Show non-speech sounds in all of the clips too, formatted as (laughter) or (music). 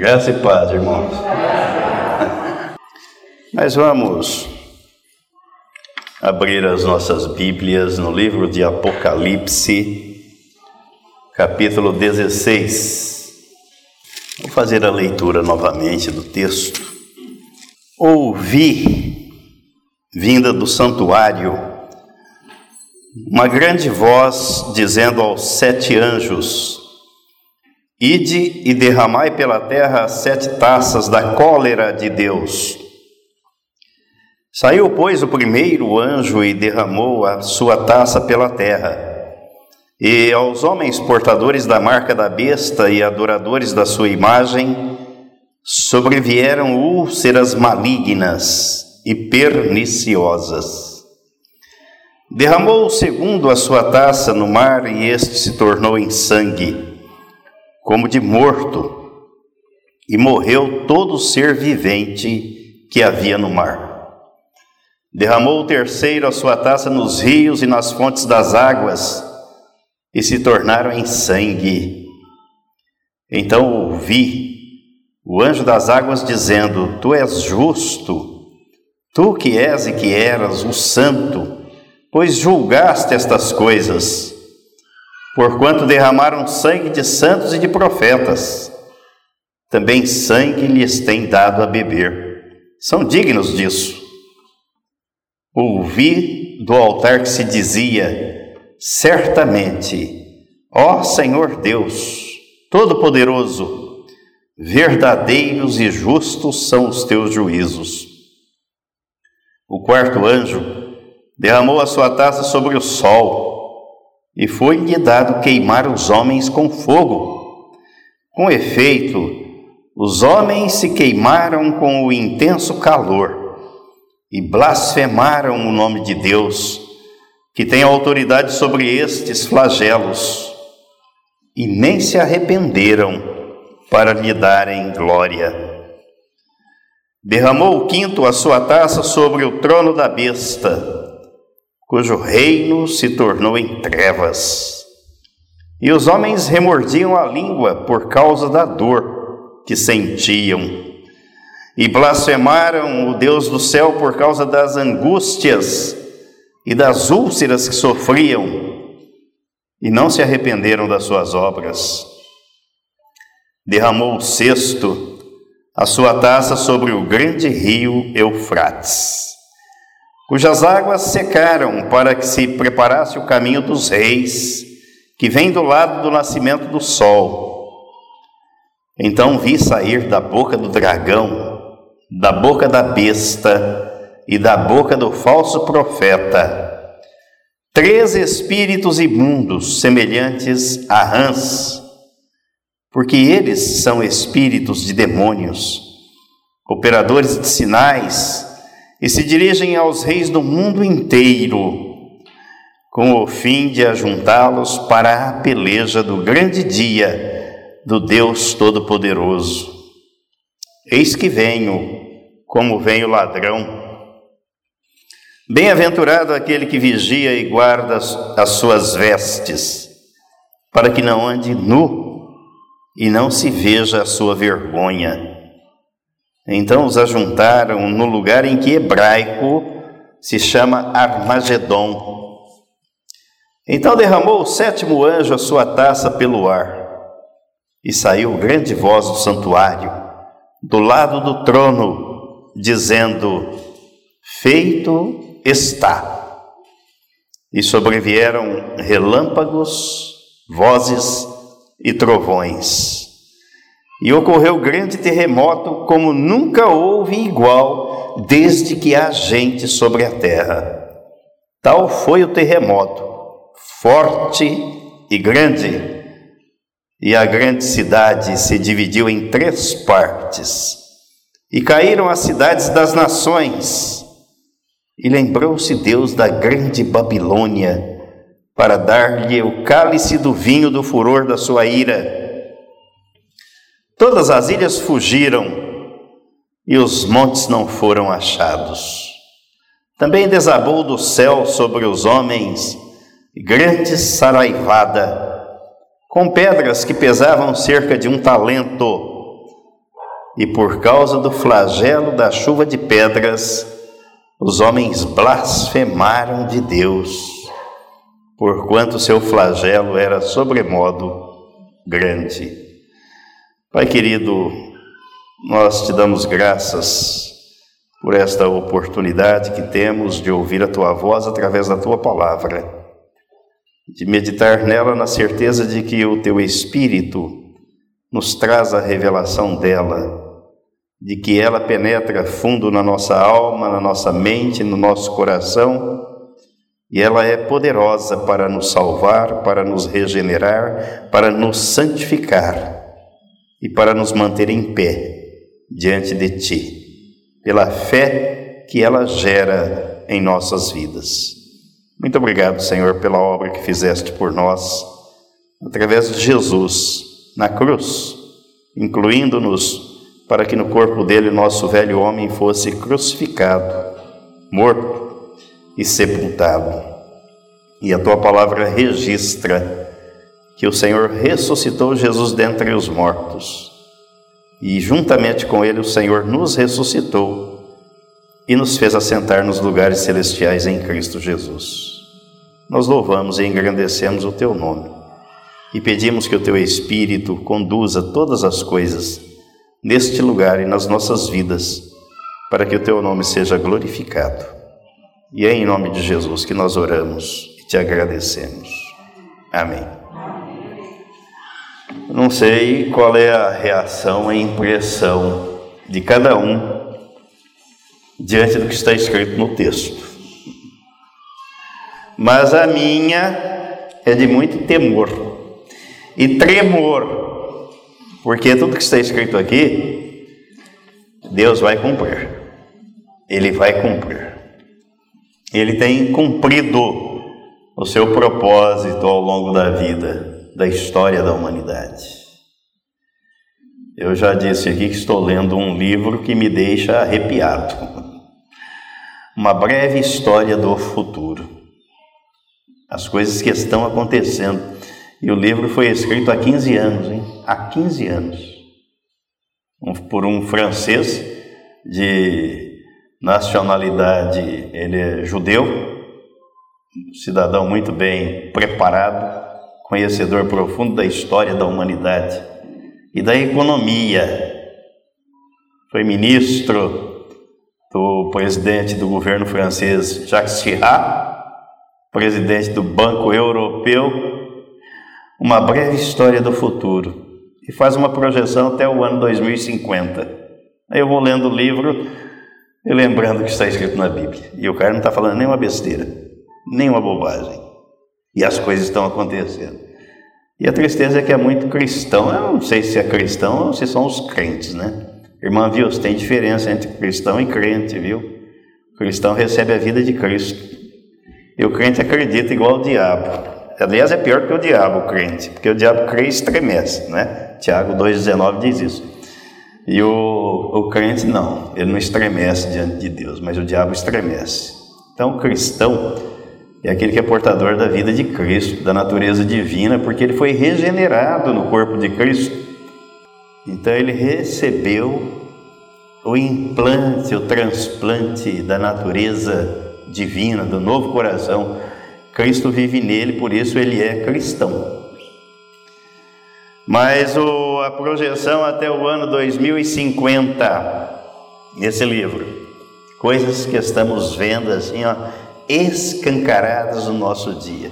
Graça e paz, irmãos. Nós vamos abrir as nossas Bíblias no livro de Apocalipse, capítulo 16. Vou fazer a leitura novamente do texto. Ouvi, vinda do santuário, uma grande voz dizendo aos sete anjos: Ide e derramai pela terra sete taças da cólera de Deus. Saiu, pois, o primeiro anjo e derramou a sua taça pela terra. E aos homens portadores da marca da besta e adoradores da sua imagem sobrevieram úlceras malignas e perniciosas. Derramou o segundo a sua taça no mar e este se tornou em sangue como de morto, e morreu todo ser vivente que havia no mar. Derramou o terceiro a sua taça nos rios e nas fontes das águas, e se tornaram em sangue. Então ouvi o anjo das águas dizendo: Tu és justo, tu que és e que eras o santo, pois julgaste estas coisas porquanto derramaram sangue de santos e de profetas. Também sangue lhes tem dado a beber. São dignos disso. Ouvi do altar que se dizia: Certamente, ó Senhor Deus, Todo-Poderoso, verdadeiros e justos são os teus juízos. O quarto anjo derramou a sua taça sobre o sol e foi-lhe dado queimar os homens com fogo. Com efeito, os homens se queimaram com o intenso calor e blasfemaram o nome de Deus, que tem autoridade sobre estes flagelos, e nem se arrependeram para lhe darem glória. Derramou o quinto a sua taça sobre o trono da besta cujo reino se tornou em trevas. E os homens remordiam a língua por causa da dor que sentiam, e blasfemaram o Deus do céu por causa das angústias e das úlceras que sofriam, e não se arrependeram das suas obras. Derramou o sexto a sua taça sobre o grande rio Eufrates cujas águas secaram para que se preparasse o caminho dos reis, que vem do lado do nascimento do sol. Então vi sair da boca do dragão, da boca da besta e da boca do falso profeta três espíritos imundos semelhantes a rãs, porque eles são espíritos de demônios, operadores de sinais e se dirigem aos reis do mundo inteiro, com o fim de ajuntá-los para a peleja do grande dia do Deus Todo-Poderoso. Eis que venho, como vem o ladrão. Bem-aventurado aquele que vigia e guarda as suas vestes, para que não ande nu e não se veja a sua vergonha. Então os ajuntaram no lugar em que hebraico se chama Armagedon. Então derramou o sétimo anjo a sua taça pelo ar, e saiu grande voz do santuário, do lado do trono, dizendo: Feito está. E sobrevieram relâmpagos, vozes e trovões. E ocorreu grande terremoto, como nunca houve igual, desde que há gente sobre a terra. Tal foi o terremoto, forte e grande. E a grande cidade se dividiu em três partes. E caíram as cidades das nações. E lembrou-se Deus da grande Babilônia, para dar-lhe o cálice do vinho do furor da sua ira Todas as ilhas fugiram e os montes não foram achados. Também desabou do céu sobre os homens grande saraivada, com pedras que pesavam cerca de um talento, e por causa do flagelo da chuva de pedras, os homens blasfemaram de Deus, porquanto seu flagelo era sobremodo grande. Pai querido, nós te damos graças por esta oportunidade que temos de ouvir a tua voz através da tua palavra, de meditar nela na certeza de que o teu Espírito nos traz a revelação dela, de que ela penetra fundo na nossa alma, na nossa mente, no nosso coração, e ela é poderosa para nos salvar, para nos regenerar, para nos santificar e para nos manter em pé diante de Ti pela fé que ela gera em nossas vidas. Muito obrigado, Senhor, pela obra que fizeste por nós, através de Jesus, na cruz, incluindo-nos para que no corpo dele nosso velho homem fosse crucificado, morto e sepultado. E a tua palavra registra que o Senhor ressuscitou Jesus dentre os mortos e juntamente com ele o Senhor nos ressuscitou e nos fez assentar nos lugares celestiais em Cristo Jesus. Nós louvamos e engrandecemos o teu nome e pedimos que o teu Espírito conduza todas as coisas neste lugar e nas nossas vidas, para que o teu nome seja glorificado. E é em nome de Jesus que nós oramos e te agradecemos. Amém. Não sei qual é a reação, a impressão de cada um diante do que está escrito no texto. Mas a minha é de muito temor e tremor, porque tudo que está escrito aqui, Deus vai cumprir. Ele vai cumprir. Ele tem cumprido o seu propósito ao longo da vida da história da humanidade. Eu já disse aqui que estou lendo um livro que me deixa arrepiado. Uma breve história do futuro. As coisas que estão acontecendo. E o livro foi escrito há 15 anos, hein? Há 15 anos. Por um francês de nacionalidade, ele é judeu, cidadão muito bem preparado, conhecedor profundo da história da humanidade e da economia. Foi ministro do presidente do governo francês Jacques Chirac, presidente do Banco Europeu, uma breve história do futuro e faz uma projeção até o ano 2050. Aí eu vou lendo o livro e lembrando que está escrito na Bíblia. E o cara não está falando nenhuma besteira, nenhuma bobagem. E as coisas estão acontecendo. E a tristeza é que é muito cristão. Eu não sei se é cristão ou se são os crentes, né? Irmã, viu? Tem diferença entre cristão e crente, viu? O cristão recebe a vida de Cristo. E o crente acredita igual o diabo. Aliás, é pior que o diabo, o crente, porque o diabo crê e estremece, né? Tiago 2,19 diz isso. E o, o crente não, ele não estremece diante de Deus, mas o diabo estremece. Então, o cristão é aquele que é portador da vida de Cristo, da natureza divina, porque ele foi regenerado no corpo de Cristo. Então ele recebeu o implante, o transplante da natureza divina, do novo coração. Cristo vive nele, por isso ele é cristão. Mas o, a projeção até o ano 2050, nesse livro, coisas que estamos vendo assim, ó, escancaradas no nosso dia.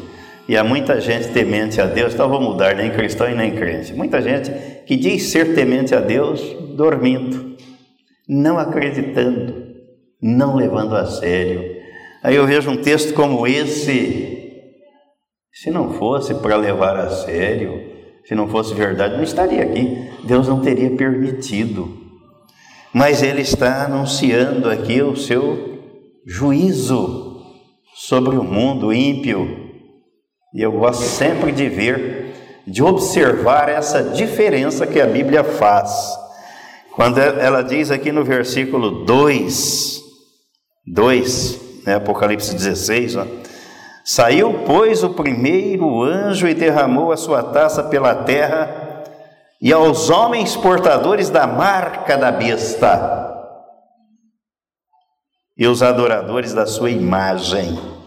E há muita gente temente a Deus, então vou mudar, nem cristão e nem crente. Muita gente que diz ser temente a Deus dormindo, não acreditando, não levando a sério. Aí eu vejo um texto como esse, se não fosse para levar a sério, se não fosse verdade, não estaria aqui. Deus não teria permitido. Mas Ele está anunciando aqui o seu juízo sobre o mundo ímpio. E eu gosto sempre de ver, de observar essa diferença que a Bíblia faz. Quando ela diz aqui no versículo 2, 2, né, Apocalipse 16, ó, Saiu, pois, o primeiro anjo e derramou a sua taça pela terra, e aos homens portadores da marca da besta e os adoradores da sua imagem.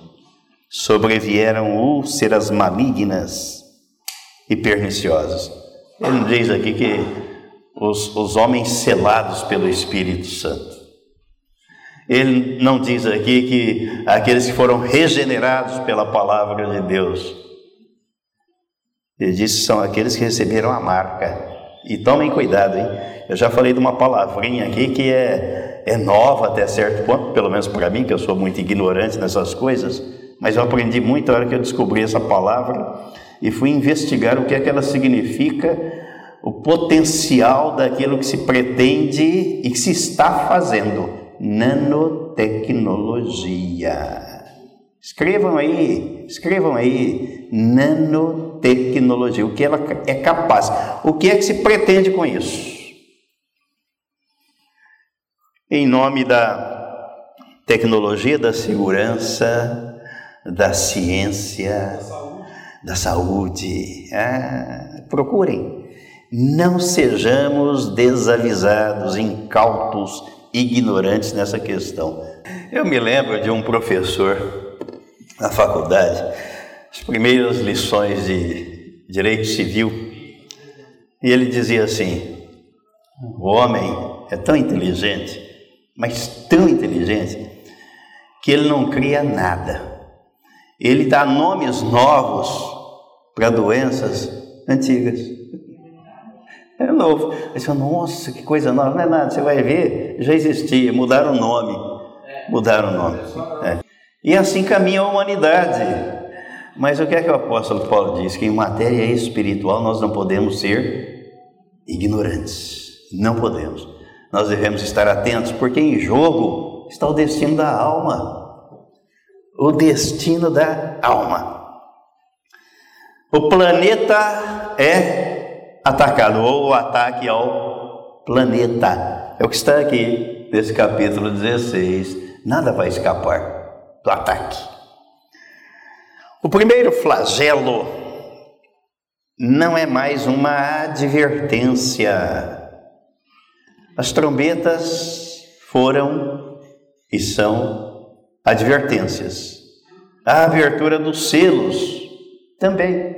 Sobrevieram úlceras malignas e perniciosas. Ele diz aqui que os, os homens selados pelo Espírito Santo. Ele não diz aqui que aqueles que foram regenerados pela palavra de Deus. Ele diz que são aqueles que receberam a marca. E tomem cuidado, hein? Eu já falei de uma palavrinha aqui que é, é nova até certo ponto, pelo menos para mim, que eu sou muito ignorante nessas coisas, mas eu aprendi muito a hora que eu descobri essa palavra e fui investigar o que é que ela significa, o potencial daquilo que se pretende e que se está fazendo. Nanotecnologia. Escrevam aí, escrevam aí, nanotecnologia, o que ela é capaz, o que é que se pretende com isso? Em nome da tecnologia, da segurança, da ciência, da saúde, ah, procurem. Não sejamos desavisados, incautos, ignorantes nessa questão. Eu me lembro de um professor na faculdade, as primeiras lições de direito civil, e ele dizia assim: o homem é tão inteligente, mas tão inteligente, que ele não cria nada. Ele dá nomes novos para doenças antigas. É novo. Aí você fala, nossa, que coisa nova. Não é nada, você vai ver, já existia, mudaram o nome. Mudaram o nome. É. E assim caminha a humanidade. Mas o que é que o apóstolo Paulo diz? Que em matéria espiritual nós não podemos ser ignorantes. Não podemos. Nós devemos estar atentos, porque em jogo está o destino da alma. O destino da alma. O planeta é atacado, ou o ataque ao planeta. É o que está aqui nesse capítulo 16. Nada vai escapar do ataque. O primeiro flagelo não é mais uma advertência. As trombetas foram e são advertências. A abertura dos selos também.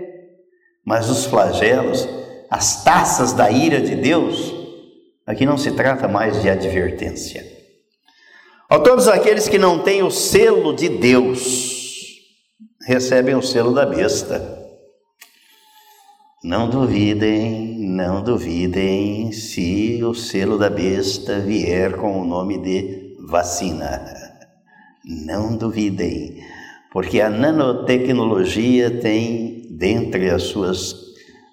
Mas os flagelos, as taças da ira de Deus, aqui não se trata mais de advertência. A todos aqueles que não têm o selo de Deus, recebem o selo da besta. Não duvidem, não duvidem se o selo da besta vier com o nome de vacina. Não duvidem, porque a nanotecnologia tem dentre as suas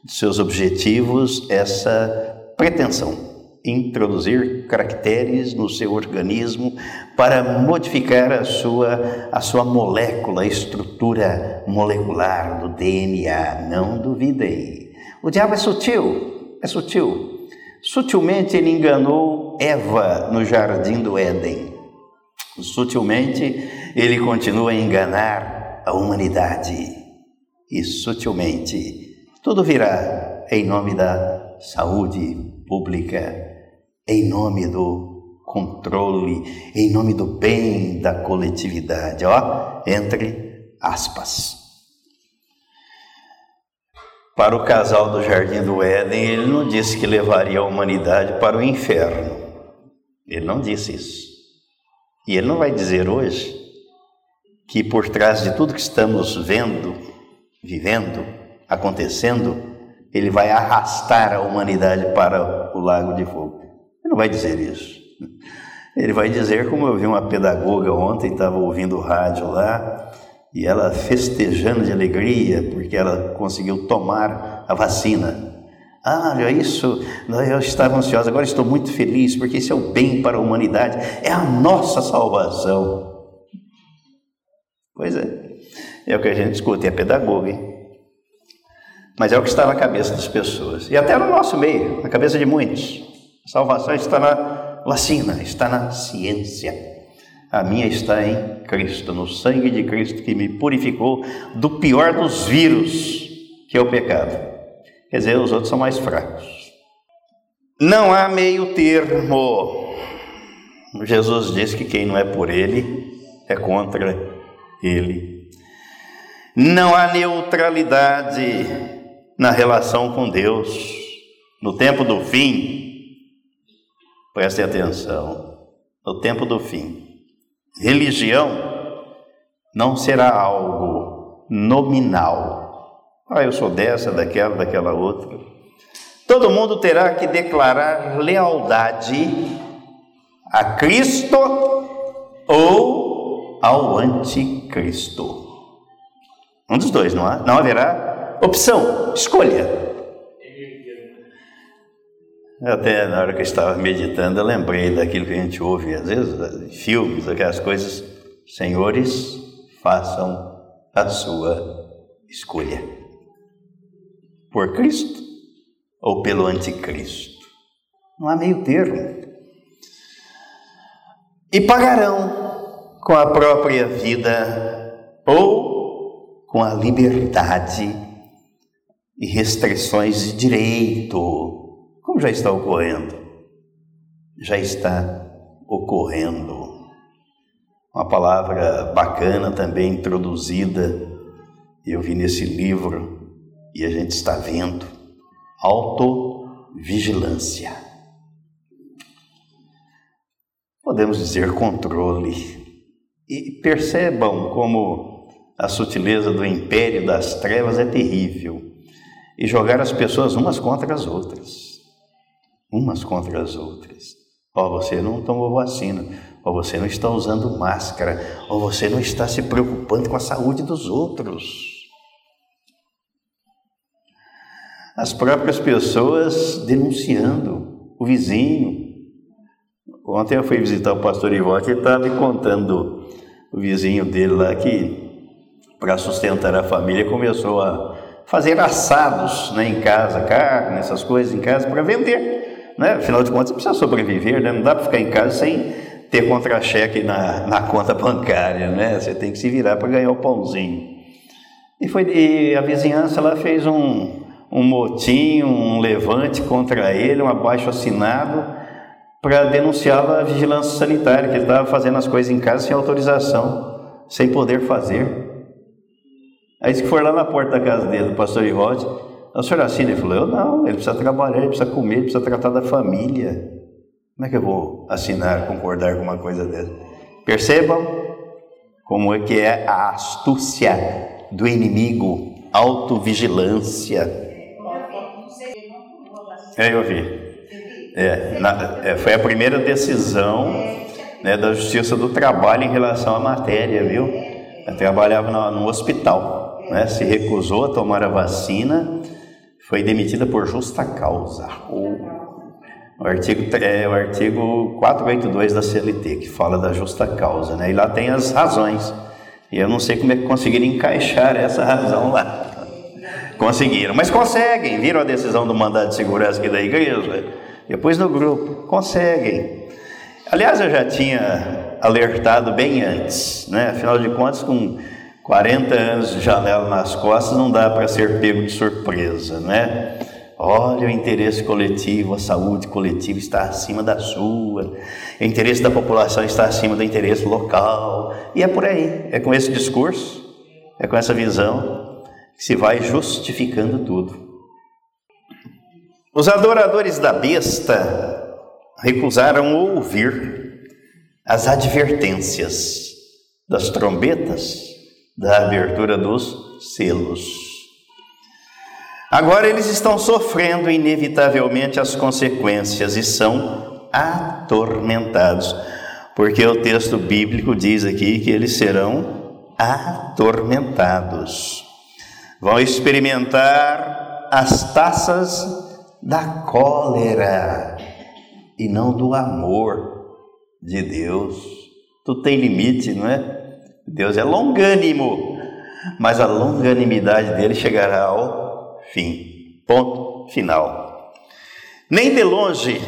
seus objetivos essa pretensão introduzir caracteres no seu organismo para modificar a sua, a sua molécula, a estrutura molecular do DNA. Não duvidem. O diabo é sutil, é sutil. Sutilmente ele enganou Eva no jardim do Éden. Sutilmente ele continua a enganar a humanidade. E sutilmente tudo virá em nome da saúde pública em nome do controle, em nome do bem da coletividade, ó, entre aspas. Para o casal do Jardim do Éden, ele não disse que levaria a humanidade para o inferno. Ele não disse isso. E ele não vai dizer hoje que por trás de tudo que estamos vendo, vivendo, acontecendo, ele vai arrastar a humanidade para o lago de fogo não vai dizer isso. Ele vai dizer, como eu vi uma pedagoga ontem, estava ouvindo o rádio lá, e ela festejando de alegria porque ela conseguiu tomar a vacina. Ah, olha isso, eu estava ansiosa, agora estou muito feliz porque isso é o bem para a humanidade, é a nossa salvação. Pois é, é o que a gente escuta, é pedagoga, hein? Mas é o que está na cabeça das pessoas, e até no nosso meio, na cabeça de muitos. Salvação está na vacina, está na ciência. A minha está em Cristo, no sangue de Cristo que me purificou do pior dos vírus, que é o pecado. Quer dizer, os outros são mais fracos. Não há meio termo. Jesus diz que quem não é por ele é contra ele. Não há neutralidade na relação com Deus. No tempo do fim, preste atenção, no tempo do fim, religião não será algo nominal. Ah, eu sou dessa, daquela, daquela outra. Todo mundo terá que declarar lealdade a Cristo ou ao anticristo. Um dos dois, não, há, não haverá opção, escolha. Até na hora que eu estava meditando, eu lembrei daquilo que a gente ouve, às vezes, filmes, aquelas coisas. Senhores, façam a sua escolha. Por Cristo ou pelo anticristo? Não há meio termo. E pagarão com a própria vida ou com a liberdade e restrições de direito como já está ocorrendo? Já está ocorrendo. Uma palavra bacana também introduzida, eu vi nesse livro e a gente está vendo: autovigilância. Podemos dizer controle. E percebam como a sutileza do império das trevas é terrível e jogar as pessoas umas contra as outras umas contra as outras. Ó, você não tomou vacina, ou você não está usando máscara, ou você não está se preocupando com a saúde dos outros. As próprias pessoas denunciando o vizinho. Ontem eu fui visitar o pastor Ivote ele estava me contando o vizinho dele lá que, para sustentar a família, começou a fazer assados né, em casa, carne, essas coisas em casa, para vender. Né? Afinal de contas, precisa sobreviver, né? não dá para ficar em casa sem ter contra-cheque na, na conta bancária, né? Você tem que se virar para ganhar o pãozinho. E, foi, e a vizinhança lá fez um, um motim, um levante contra ele, um abaixo assinado, para denunciá-lo à vigilância sanitária, que ele estava fazendo as coisas em casa sem autorização, sem poder fazer. Aí que foi lá na porta da casa dele, do pastor Irode, a senhora assina? Ele falou, eu não, ele precisa trabalhar, ele precisa comer, ele precisa tratar da família. Como é que eu vou assinar, concordar com uma coisa dessa? Percebam como é que é a astúcia do inimigo, autovigilância. É, eu vi. É, na, é, foi a primeira decisão né, da Justiça do Trabalho em relação à matéria, viu? Eu trabalhava no, no hospital, né, se recusou a tomar a vacina foi demitida por justa causa. O, o, artigo, é o artigo 482 da CLT, que fala da justa causa, né? E lá tem as razões. E eu não sei como é que conseguiram encaixar essa razão lá. Conseguiram, mas conseguem. Viram a decisão do mandado de segurança aqui da igreja? Depois no grupo. Conseguem. Aliás, eu já tinha alertado bem antes, né? Afinal de contas, com 40 anos de janela nas costas não dá para ser pego de surpresa, né? Olha, o interesse coletivo, a saúde coletiva está acima da sua, o interesse da população está acima do interesse local, e é por aí, é com esse discurso, é com essa visão se vai justificando tudo. Os adoradores da besta recusaram ouvir as advertências das trombetas da abertura dos selos. Agora eles estão sofrendo inevitavelmente as consequências e são atormentados, porque o texto bíblico diz aqui que eles serão atormentados. Vão experimentar as taças da cólera e não do amor de Deus. Tu tem limite, não é? Deus é longânimo, mas a longanimidade dele chegará ao fim. Ponto final. Nem de longe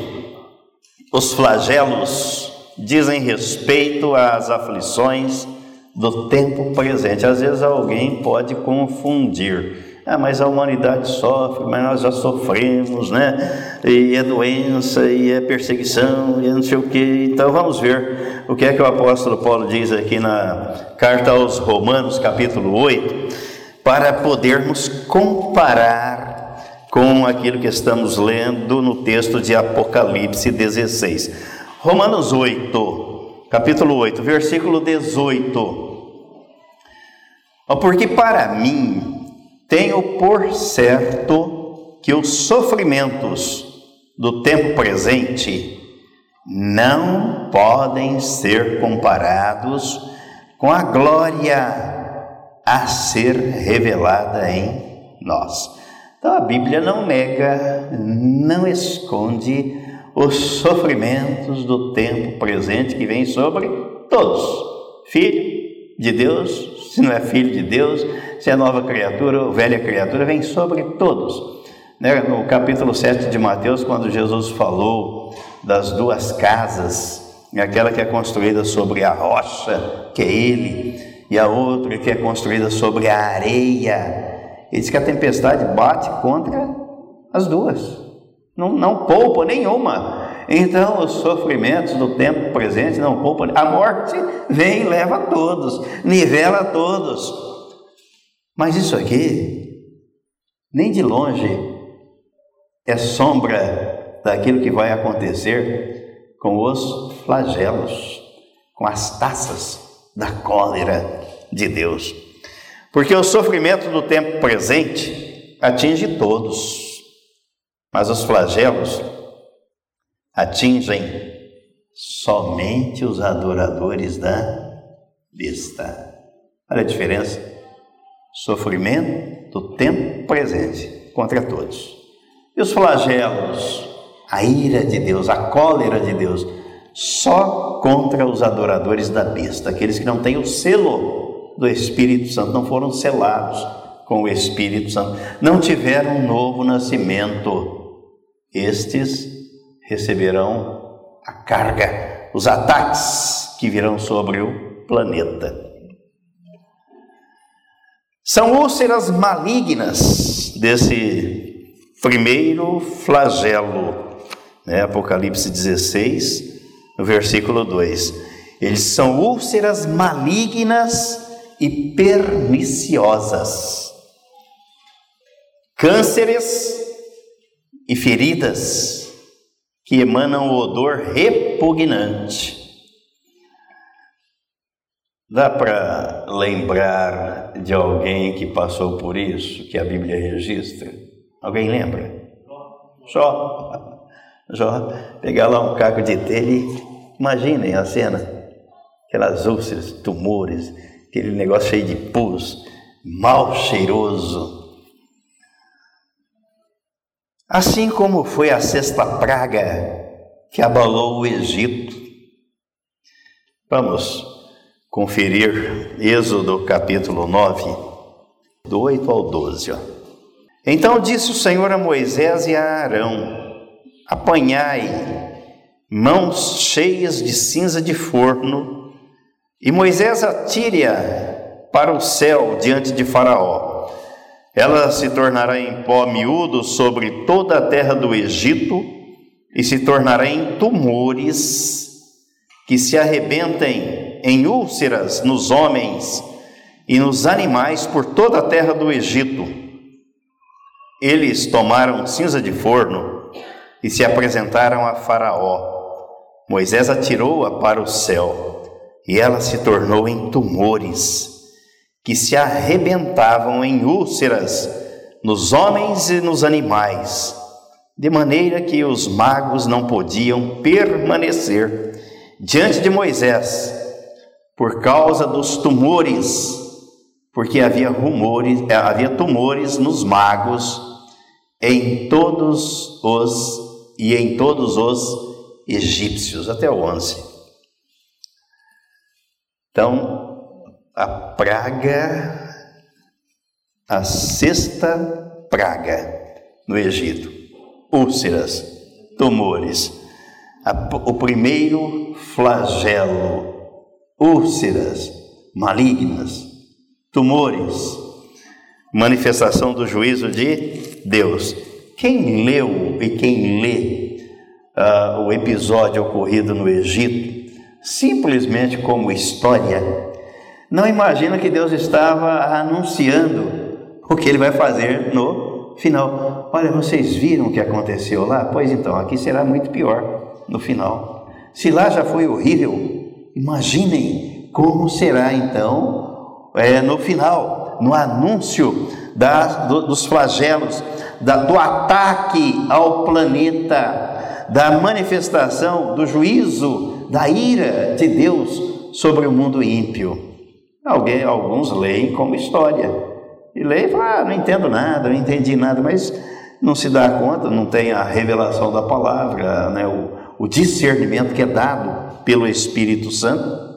os flagelos dizem respeito às aflições do tempo presente. Às vezes alguém pode confundir Ah, mas a humanidade sofre, mas nós já sofremos, né? E é doença, e é perseguição, e não sei o quê. Então vamos ver o que é que o apóstolo Paulo diz aqui na carta aos Romanos, capítulo 8, para podermos comparar com aquilo que estamos lendo no texto de Apocalipse 16. Romanos 8, capítulo 8, versículo 18. Porque para mim tenho por certo que os sofrimentos do tempo presente não podem ser comparados com a glória a ser revelada em nós. Então a Bíblia não nega, não esconde os sofrimentos do tempo presente que vem sobre todos. Filho de Deus, se não é filho de Deus, se é nova criatura ou velha criatura, vem sobre todos. Né? No capítulo 7 de Mateus, quando Jesus falou das duas casas, aquela que é construída sobre a rocha, que é Ele, e a outra que é construída sobre a areia, ele diz que a tempestade bate contra as duas, não, não poupa nenhuma. Então, os sofrimentos do tempo presente não poupam. A morte vem e leva todos, nivela todos. Mas isso aqui, nem de longe, é sombra daquilo que vai acontecer com os flagelos, com as taças da cólera de Deus. Porque o sofrimento do tempo presente atinge todos, mas os flagelos atingem somente os adoradores da besta. Olha a diferença sofrimento do tempo presente contra todos. E os flagelos, a ira de Deus, a cólera de Deus, só contra os adoradores da besta, aqueles que não têm o selo do Espírito Santo, não foram selados com o Espírito Santo, não tiveram um novo nascimento. Estes receberão a carga, os ataques que virão sobre o planeta. São úlceras malignas desse primeiro flagelo, né? Apocalipse 16, no versículo 2. Eles são úlceras malignas e perniciosas, cânceres e feridas que emanam o odor repugnante Dá para lembrar de alguém que passou por isso, que a Bíblia registra? Alguém lembra? Jó. Jó, pegar lá um caco de telha e imaginem a cena. Aquelas úlceras, tumores, aquele negócio cheio de pus, mal cheiroso. Assim como foi a sexta praga que abalou o Egito. Vamos conferir Êxodo capítulo 9, do 8 ao 12. Ó. Então disse o Senhor a Moisés e a Arão: Apanhai mãos cheias de cinza de forno, e Moisés atire-a para o céu diante de Faraó. Ela se tornará em pó miúdo sobre toda a terra do Egito e se tornará em tumores que se arrebentem em úlceras nos homens e nos animais por toda a terra do Egito. Eles tomaram cinza de forno e se apresentaram a Faraó. Moisés atirou-a para o céu e ela se tornou em tumores que se arrebentavam em úlceras nos homens e nos animais, de maneira que os magos não podiam permanecer diante de Moisés por causa dos tumores, porque havia rumores, eh, havia tumores nos magos em todos os e em todos os egípcios, até o 11. Então, a praga, a sexta praga no Egito, úlceras, tumores, o primeiro flagelo úlceras malignas, tumores. manifestação do juízo de Deus. Quem leu e quem lê uh, o episódio ocorrido no Egito, simplesmente como história, não imagina que Deus estava anunciando o que ele vai fazer no final. Olha, vocês viram o que aconteceu lá? Pois então, aqui será muito pior no final. Se lá já foi horrível, imaginem como será então é, no final, no anúncio do, dos flagelos, da, do ataque ao planeta, da manifestação do juízo, da ira de Deus sobre o mundo ímpio. Alguém, alguns leem como história. E lê e fala, ah, não entendo nada, não entendi nada, mas não se dá conta, não tem a revelação da palavra, né, o, o discernimento que é dado pelo Espírito Santo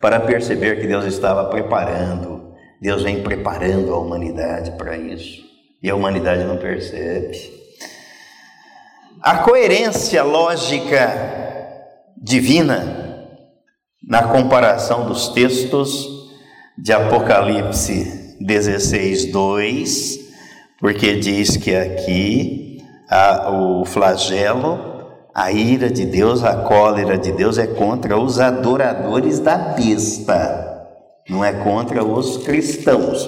para perceber que Deus estava preparando, Deus vem preparando a humanidade para isso, e a humanidade não percebe. A coerência lógica divina na comparação dos textos de Apocalipse 16, 2, porque diz que aqui a, o flagelo, a ira de Deus, a cólera de Deus é contra os adoradores da besta, não é contra os cristãos.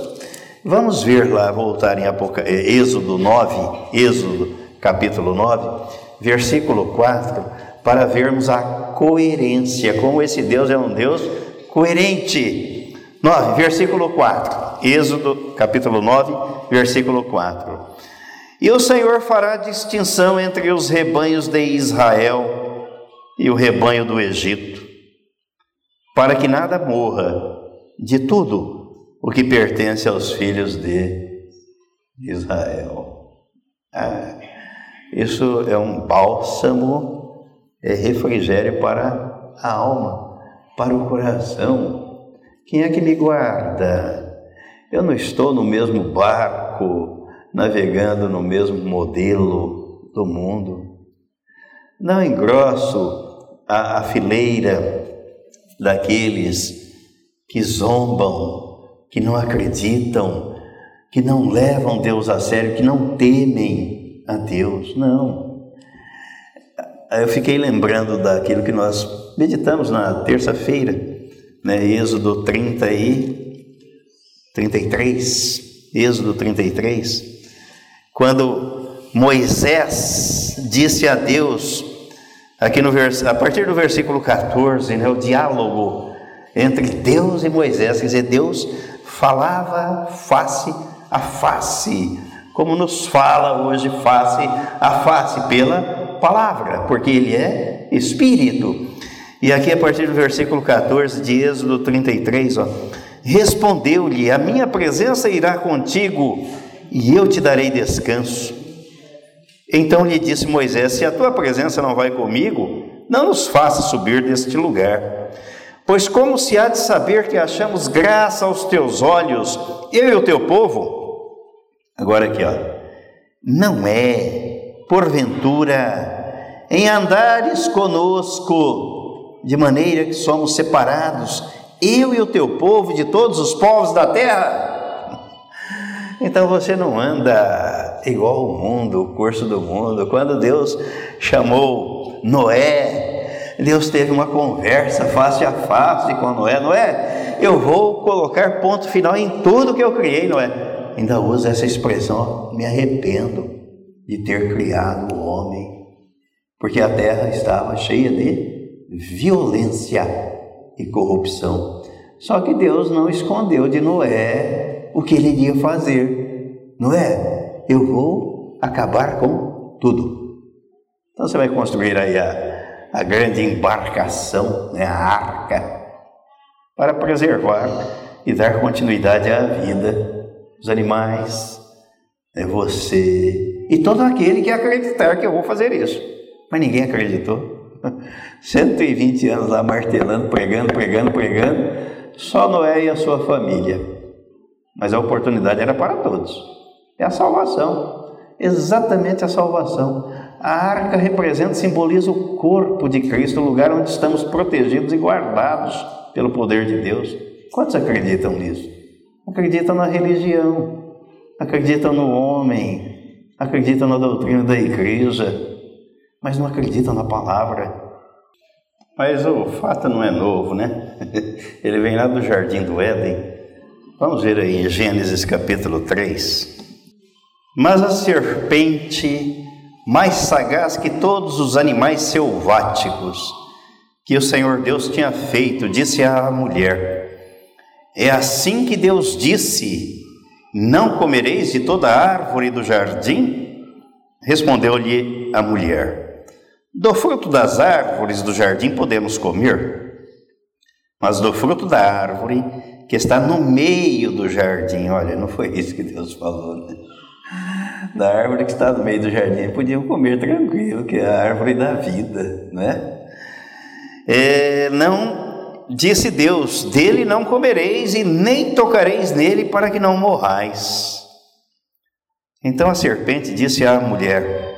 Vamos ver lá, voltar em Apoca... Eh, Êxodo 9, Êxodo capítulo 9, versículo 4, para vermos a coerência, como esse Deus é um Deus coerente. 9, versículo 4. Êxodo, capítulo 9, versículo 4. E o Senhor fará distinção entre os rebanhos de Israel e o rebanho do Egito, para que nada morra de tudo o que pertence aos filhos de Israel. Ah, isso é um bálsamo, é refrigério para a alma, para o coração quem é que me guarda? Eu não estou no mesmo barco, navegando no mesmo modelo do mundo. Não engrosso a, a fileira daqueles que zombam, que não acreditam, que não levam Deus a sério, que não temem a Deus. Não. Eu fiquei lembrando daquilo que nós meditamos na terça-feira né? Êxodo 30 e 33, Êxodo 33, quando Moisés disse a Deus, aqui no vers, a partir do versículo 14, né, o diálogo entre Deus e Moisés, quer dizer, Deus falava face a face, como nos fala hoje face a face pela palavra, porque ele é espírito. E aqui a partir do versículo 14 de Êxodo 33, ó, respondeu-lhe: A minha presença irá contigo e eu te darei descanso. Então lhe disse Moisés: Se a tua presença não vai comigo, não nos faça subir deste lugar. Pois como se há de saber que achamos graça aos teus olhos, eu e o teu povo? Agora aqui, ó. Não é, porventura, em andares conosco, de maneira que somos separados, eu e o teu povo, de todos os povos da terra. Então você não anda igual o mundo, o curso do mundo. Quando Deus chamou Noé, Deus teve uma conversa face a face com Noé. Noé, eu vou colocar ponto final em tudo que eu criei, Noé. Ainda usa essa expressão, me arrependo de ter criado o homem, porque a terra estava cheia de violência e corrupção. Só que Deus não escondeu de Noé o que ele iria fazer. Noé, eu vou acabar com tudo. Então você vai construir aí a, a grande embarcação, né, a arca, para preservar e dar continuidade à vida dos animais, é você e todo aquele que acreditar que eu vou fazer isso. Mas ninguém acreditou. 120 anos lá martelando, pregando, pregando, pregando, só Noé e a sua família. Mas a oportunidade era para todos. É a salvação, exatamente a salvação. A arca representa, simboliza o corpo de Cristo, o lugar onde estamos protegidos e guardados pelo poder de Deus. Quantos acreditam nisso? Acreditam na religião. acreditam no homem, acreditam na doutrina da igreja, mas não acreditam na palavra. Mas o fato não é novo, né? (laughs) Ele vem lá do jardim do Éden. Vamos ver aí em Gênesis capítulo 3. Mas a serpente, mais sagaz que todos os animais selváticos que o Senhor Deus tinha feito, disse à mulher: É assim que Deus disse: Não comereis de toda árvore do jardim? Respondeu-lhe a mulher: Do fruto das árvores do jardim podemos comer, mas do fruto da árvore que está no meio do jardim, olha, não foi isso que Deus falou, né? Da árvore que está no meio do jardim, podiam comer tranquilo, que é a árvore da vida, né? É, não, disse Deus, dele não comereis e nem tocareis nele para que não morrais. Então a serpente disse à mulher: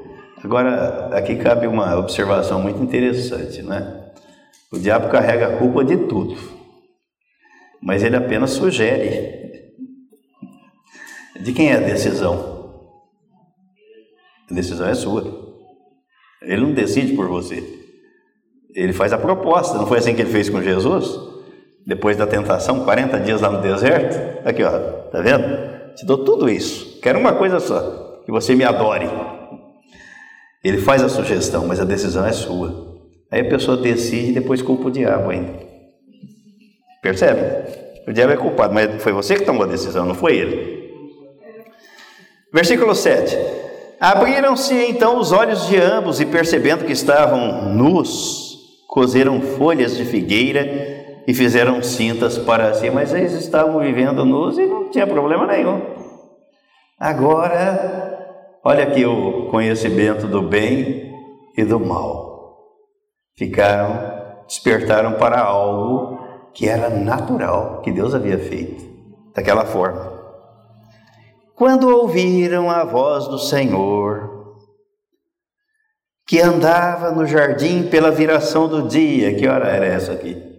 Agora, aqui cabe uma observação muito interessante, né? O diabo carrega a culpa de tudo, mas ele apenas sugere. De quem é a decisão? A decisão é sua. Ele não decide por você. Ele faz a proposta. Não foi assim que ele fez com Jesus? Depois da tentação, 40 dias lá no deserto. Aqui, ó, tá vendo? Te dou tudo isso. Quero uma coisa só: que você me adore. Ele faz a sugestão, mas a decisão é sua. Aí a pessoa decide e depois culpa o diabo ainda. Percebe? O diabo é culpado, mas foi você que tomou a decisão, não foi ele. Versículo 7. Abriram-se então os olhos de ambos e, percebendo que estavam nus, cozeram folhas de figueira e fizeram cintas para si. Mas eles estavam vivendo nus e não tinha problema nenhum. Agora, olha aqui o conhecimento do bem e do mal. Ficaram, despertaram para algo que era natural, que Deus havia feito, daquela forma. Quando ouviram a voz do Senhor, que andava no jardim pela viração do dia, que hora era essa aqui?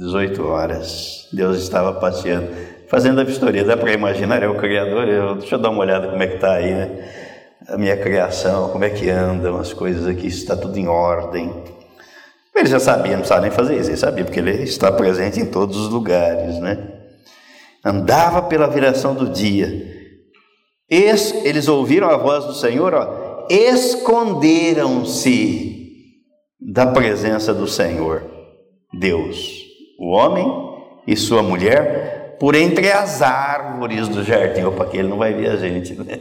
18 horas. Deus estava passeando, fazendo a vistoria. Dá para imaginar? É o Criador. Eu, deixa eu dar uma olhada como é que está aí, né? A minha criação, como é que andam as coisas aqui, está tudo em ordem. Ele já sabia, não precisava nem fazer isso, ele sabia, porque ele está presente em todos os lugares, né? andava pela viração do dia. Es, eles ouviram a voz do Senhor, esconderam-se da presença do Senhor, Deus, o homem e sua mulher, por entre as árvores do jardim. Opa, que ele não vai ver a gente, né?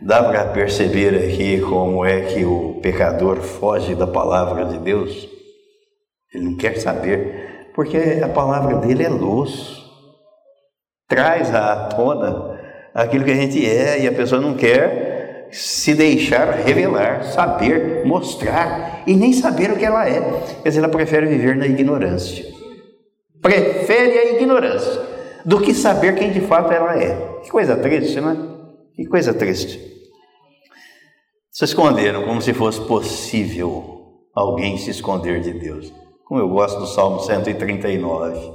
Dá para perceber aqui como é que o pecador foge da palavra de Deus? Ele não quer saber, porque a palavra dele é luz traz à tona aquilo que a gente é e a pessoa não quer se deixar revelar, saber, mostrar e nem saber o que ela é. Quer dizer, ela prefere viver na ignorância. Prefere a ignorância do que saber quem de fato ela é. Que coisa triste, não é? Que coisa triste. Se esconderam como se fosse possível alguém se esconder de Deus. Como eu gosto do Salmo 139.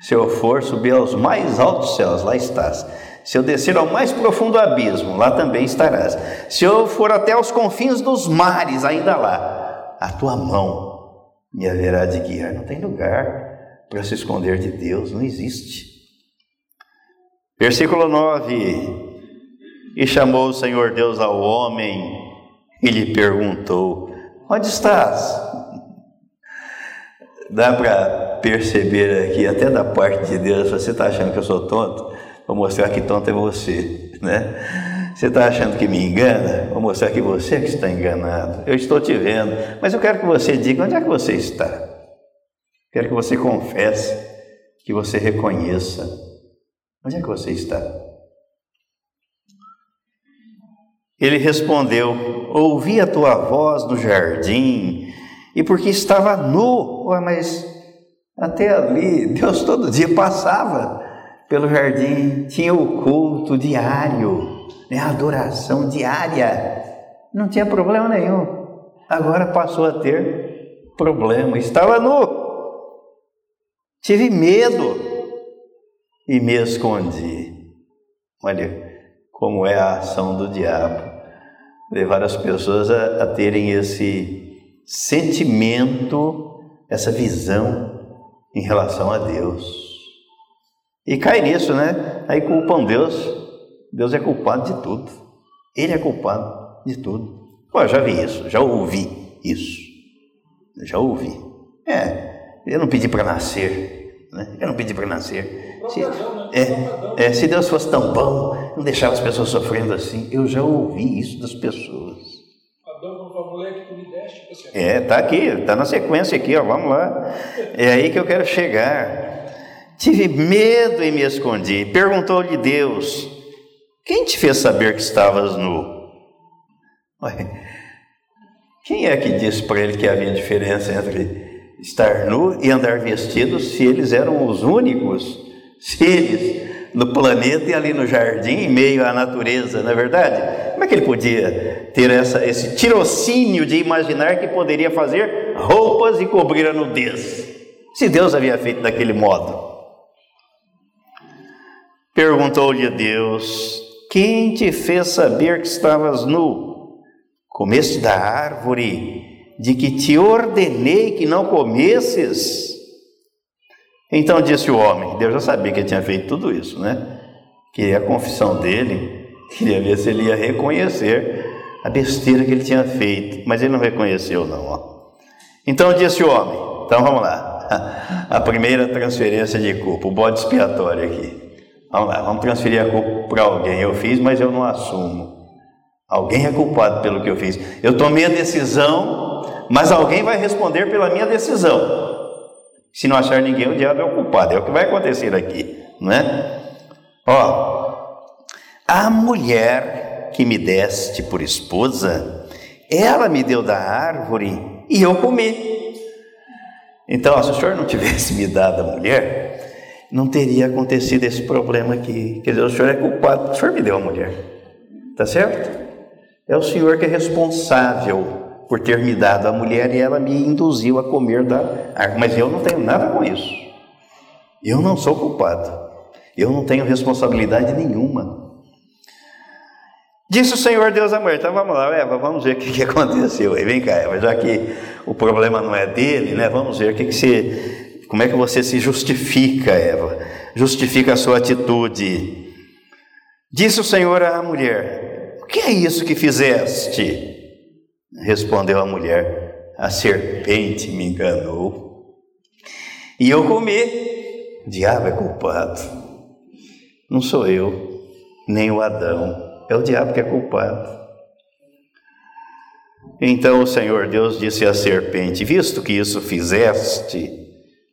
Se eu for subir aos mais altos céus, lá estás. Se eu descer ao mais profundo abismo, lá também estarás. Se eu for até aos confins dos mares, ainda lá, a tua mão me haverá de guiar. Não tem lugar para se esconder de Deus, não existe. Versículo 9: E chamou o Senhor Deus ao homem e lhe perguntou: Onde estás? Dá para perceber aqui, até da parte de Deus, você está achando que eu sou tonto? Vou mostrar que tonto é você, né? Você está achando que me engana? Vou mostrar que você é que está enganado. Eu estou te vendo, mas eu quero que você diga onde é que você está. Quero que você confesse que você reconheça. Onde é que você está. Ele respondeu: Ouvi a tua voz no jardim, e porque estava nu, Ué, mas até ali, Deus todo dia passava pelo jardim, tinha o culto diário, né, a adoração diária, não tinha problema nenhum. Agora passou a ter problema, estava nu, tive medo e me escondi. Olha como é a ação do diabo levar as pessoas a, a terem esse sentimento, essa visão em relação a Deus. E cai nisso, né? Aí culpam Deus. Deus é culpado de tudo. Ele é culpado de tudo. Pô, já vi isso, já ouvi isso. Já ouvi. É, eu não pedi para nascer. Né? Eu não pedi para nascer. Se, é, é, se Deus fosse tão bom, não deixava as pessoas sofrendo assim. Eu já ouvi isso das pessoas. É, tá aqui, tá na sequência aqui, ó, vamos lá. É aí que eu quero chegar. Tive medo e me escondi. Perguntou-lhe Deus: Quem te fez saber que estavas nu? Quem é que disse para ele que havia diferença entre estar nu e andar vestido se eles eram os únicos seres no planeta e ali no jardim, em meio à natureza, não é verdade? Como é que ele podia ter essa, esse tirocínio de imaginar que poderia fazer roupas e cobrir a nudez? Se Deus havia feito daquele modo. Perguntou-lhe Deus: Quem te fez saber que estavas nu? Comeste da árvore de que te ordenei que não comesses? Então disse o homem, Deus já sabia que ele tinha feito tudo isso, né? Que a confissão dele, queria ver se ele ia reconhecer a besteira que ele tinha feito, mas ele não reconheceu não. Ó. Então disse o homem, então vamos lá, (laughs) a primeira transferência de culpa, o bode expiatório aqui. Vamos lá, vamos transferir a culpa para alguém. Eu fiz, mas eu não assumo. Alguém é culpado pelo que eu fiz. Eu tomei a decisão, mas alguém vai responder pela minha decisão. Se não achar ninguém, o diabo é o culpado. É o que vai acontecer aqui, não é? Ó, a mulher que me deste por esposa, ela me deu da árvore e eu comi. Então, se o senhor não tivesse me dado a mulher, não teria acontecido esse problema aqui. Quer dizer, o senhor é culpado, o senhor me deu a mulher, tá certo? É o senhor que é responsável por ter me dado a mulher e ela me induziu a comer da árvore. Mas eu não tenho nada com isso. Eu não sou culpado. Eu não tenho responsabilidade nenhuma. Disse o Senhor Deus à mulher. Então vamos lá, Eva, vamos ver o que, que aconteceu. Aí vem cá, Eva, já que o problema não é dele, né? Vamos ver o que, que você. Como é que você se justifica, Eva? Justifica a sua atitude. Disse o Senhor à mulher: O que é isso que fizeste? Respondeu a mulher: A serpente me enganou. E eu comi. O diabo é culpado. Não sou eu, nem o Adão. É o diabo que é culpado. Então o Senhor Deus disse à serpente: Visto que isso fizeste,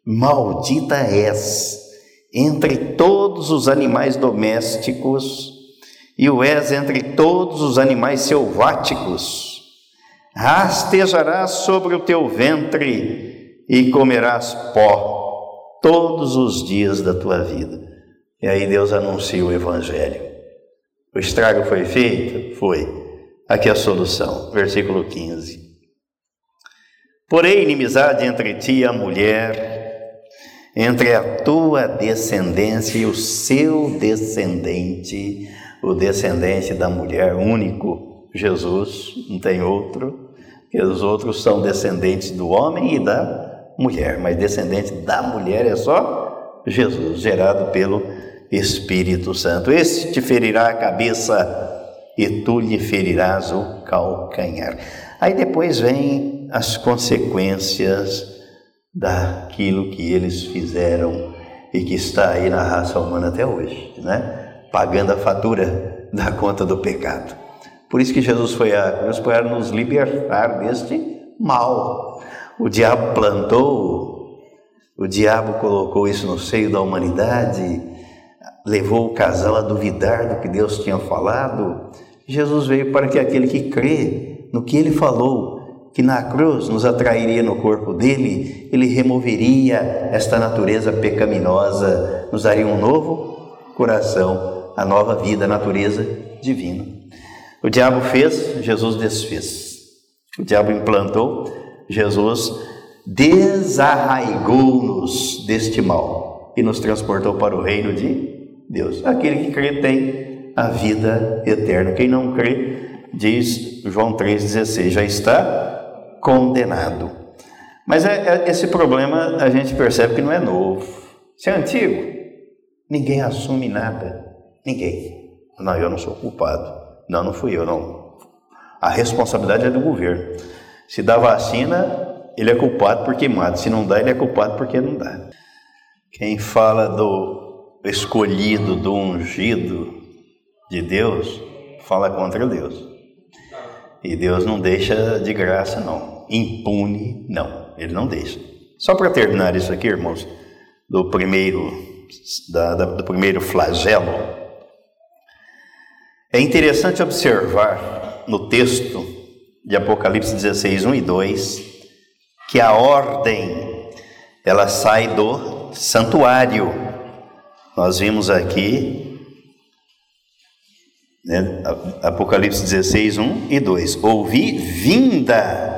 maldita és entre todos os animais domésticos e o és entre todos os animais selváticos rastejarás sobre o teu ventre e comerás pó todos os dias da tua vida. E aí Deus anuncia o Evangelho. O estrago foi feito? Foi. Aqui a solução, versículo 15. Porém, inimizade entre ti e a mulher, entre a tua descendência e o seu descendente, o descendente da mulher único Jesus, não tem outro, que os outros são descendentes do homem e da mulher, mas descendente da mulher é só Jesus, gerado pelo Espírito Santo. Esse te ferirá a cabeça e tu lhe ferirás o calcanhar. Aí depois vem as consequências daquilo que eles fizeram e que está aí na raça humana até hoje, né? Pagando a fatura da conta do pecado. Por isso que Jesus foi à cruz para nos libertar deste mal. O diabo plantou O diabo colocou isso no seio da humanidade, levou o casal a duvidar do que Deus tinha falado. Jesus veio para que aquele que crê no que ele falou, que na cruz nos atrairia no corpo dele, ele removeria esta natureza pecaminosa, nos daria um novo coração, a nova vida, a natureza divina. O diabo fez, Jesus desfez. O diabo implantou, Jesus desarraigou-nos deste mal e nos transportou para o reino de Deus. Aquele que crê tem a vida eterna. Quem não crê, diz João 3,16, já está condenado. Mas é, é, esse problema a gente percebe que não é novo. Se é antigo, ninguém assume nada. Ninguém. Não, eu não sou culpado. Não, não fui eu, não. A responsabilidade é do governo. Se dá vacina, ele é culpado porque mata. Se não dá, ele é culpado porque não dá. Quem fala do escolhido, do ungido de Deus, fala contra Deus. E Deus não deixa de graça, não. Impune, não. Ele não deixa. Só para terminar isso aqui, irmãos, do primeiro, da, da, do primeiro flagelo, é interessante observar no texto de Apocalipse 16, 1 e 2, que a ordem ela sai do santuário. Nós vimos aqui né, Apocalipse 16, 1 e 2. Ouvi vinda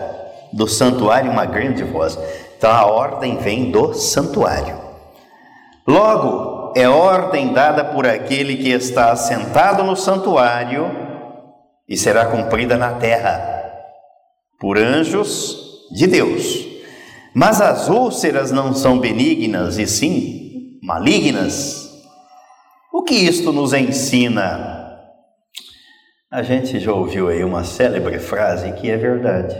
do santuário uma grande voz. Então a ordem vem do santuário. Logo, é ordem dada por aquele que está assentado no santuário e será cumprida na terra por anjos de Deus. Mas as úlceras não são benignas e sim malignas. O que isto nos ensina? A gente já ouviu aí uma célebre frase que é verdade,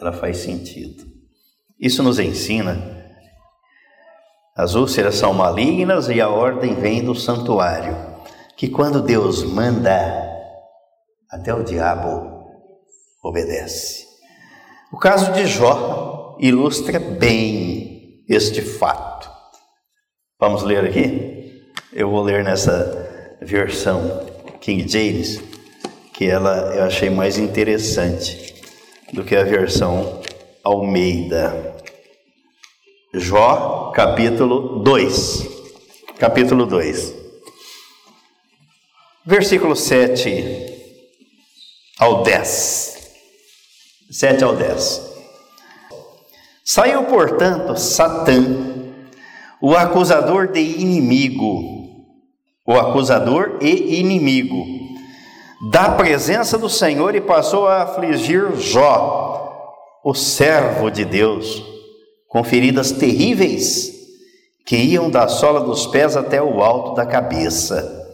ela faz sentido. Isso nos ensina as úlceras são malignas e a ordem vem do santuário, que quando Deus manda, até o diabo obedece. O caso de Jó ilustra bem este fato. Vamos ler aqui? Eu vou ler nessa versão King James, que ela eu achei mais interessante do que a versão Almeida. Jó, capítulo 2. Capítulo 2. Versículo 7 ao 10. 7 ao 10. Saiu, portanto, Satã, o acusador de inimigo, o acusador e inimigo, da presença do Senhor e passou a afligir Jó, o servo de Deus, com feridas terríveis que iam da sola dos pés até o alto da cabeça.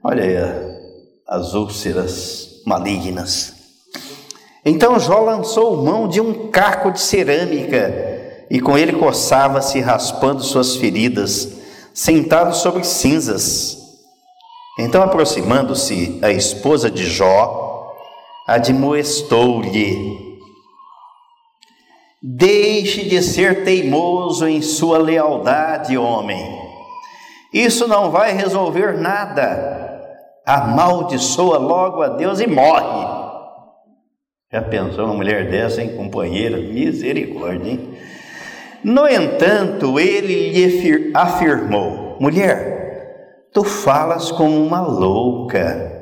Olha aí as úlceras malignas. Então Jó lançou mão de um caco de cerâmica e com ele coçava-se, raspando suas feridas, sentado sobre cinzas. Então, aproximando-se a esposa de Jó, admoestou-lhe: Deixe de ser teimoso em sua lealdade, homem. Isso não vai resolver nada. Amaldiçoa logo a Deus e morre. Já pensou uma mulher dessa, hein, companheira? Misericórdia, hein? No entanto, ele lhe afirmou: Mulher, tu falas como uma louca.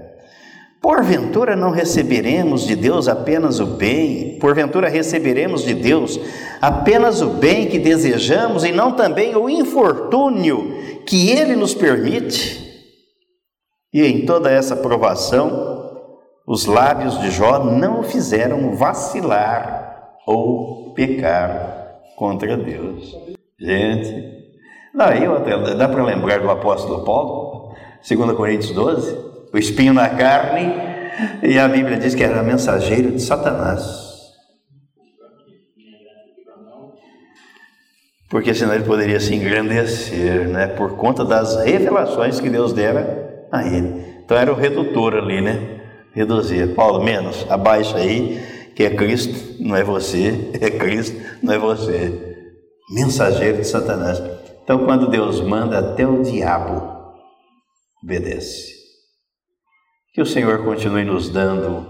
Porventura não receberemos de Deus apenas o bem, porventura receberemos de Deus apenas o bem que desejamos e não também o infortúnio que Ele nos permite? E em toda essa provação, os lábios de Jó não o fizeram vacilar ou pecar contra Deus. Gente, daí dá para lembrar do apóstolo Paulo, 2 Coríntios 12, o espinho na carne, e a Bíblia diz que era mensageiro de Satanás. Porque senão ele poderia se engrandecer, né? Por conta das revelações que Deus dera a ele. Então era o redutor ali, né? reduzir. Paulo, menos, abaixa aí, que é Cristo, não é você, (laughs) é Cristo, não é você. mensageiro de Satanás. Então, quando Deus manda, até o diabo obedece. Que o Senhor continue nos dando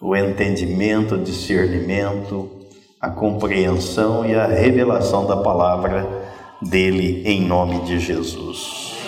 o entendimento, o discernimento, a compreensão e a revelação da palavra dele em nome de Jesus.